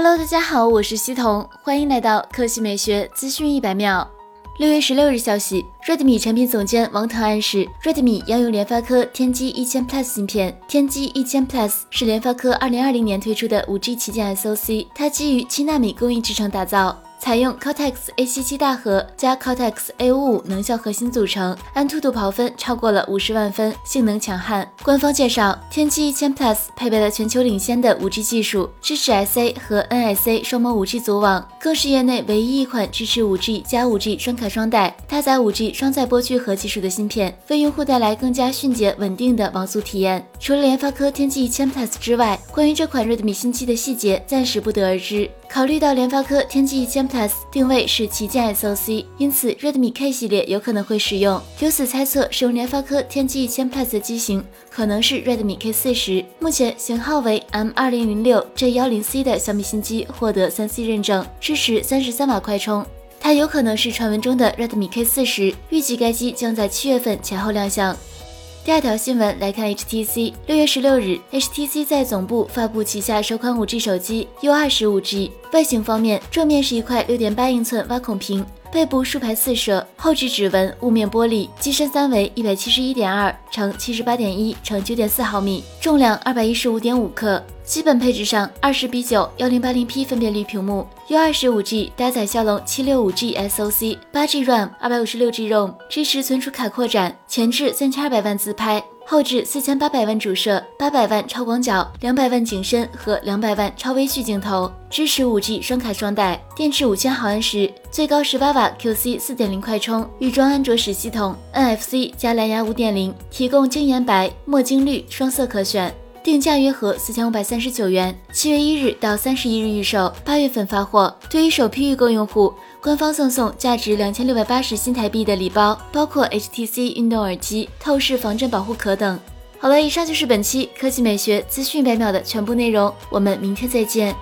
Hello，大家好，我是西彤，欢迎来到科技美学资讯一百秒。六月十六日消息，Redmi 产品总监王腾暗示，Redmi 要用联发科天玑一千 Plus 芯片。天玑一千 Plus 是联发科二零二零年推出的五 G 旗舰 SoC，它基于七纳米工艺制成打造。采用 Cortex A77 大核加 Cortex A55 能效核心组成，安兔兔跑分超过了五十万分，性能强悍。官方介绍，天玑一千 Plus 配备了全球领先的 5G 技术，支持 SA 和 NSA 双模 5G 组网，更是业内唯一一款支持 5G 加 5G 双卡双待、搭载 5G 双载波聚合技术的芯片，为用户带来更加迅捷稳定的网速体验。除了联发科天玑一千 Plus 之外，关于这款 Redmi 新机的细节暂时不得而知。考虑到联发科天玑一千 Plus 定位是旗舰 SoC，因此 Redmi K 系列有可能会使用。由此猜测，使用联发科天玑一千 Plus 的机型可能是 Redmi K 四十。目前型号为 M 二零零六 J 幺零 C 的小米新机获得三 C 认证，支持三十三瓦快充。它有可能是传闻中的 Redmi K 四十，预计该机将在七月份前后亮相。第二条新闻来看，HTC 六月十六日，HTC 在总部发布旗下首款 5G 手机 U25G。外形方面，正面是一块六点八英寸挖孔屏，背部竖排四摄，后置指纹雾面玻璃，机身三围一百七十一点二乘七十八点一乘九点四毫米，重量二百一十五点五克。基本配置上，二十比九幺零八零 P 分辨率屏幕，U 二十五 G 搭载骁龙七六五 G SoC，八 G RAM，二百五十六 G ROM，支持存储卡扩展，前置三千二百万自拍，后置四千八百万主摄，八百万超广角，两百万景深和两百万超微距镜头，支持五 G 双卡双待，电池五千毫安时，最高十八瓦 QC 四点零快充，预装安卓十系统，NFC 加蓝牙五点零，提供晶岩白、墨晶绿双色可选。定价约合四千五百三十九元，七月一日到三十一日预售，八月份发货。对于首批预购用户，官方赠送价值两千六百八十新台币的礼包，包括 HTC 运动耳机、透视防震保护壳等。好了，以上就是本期科技美学资讯百秒的全部内容，我们明天再见。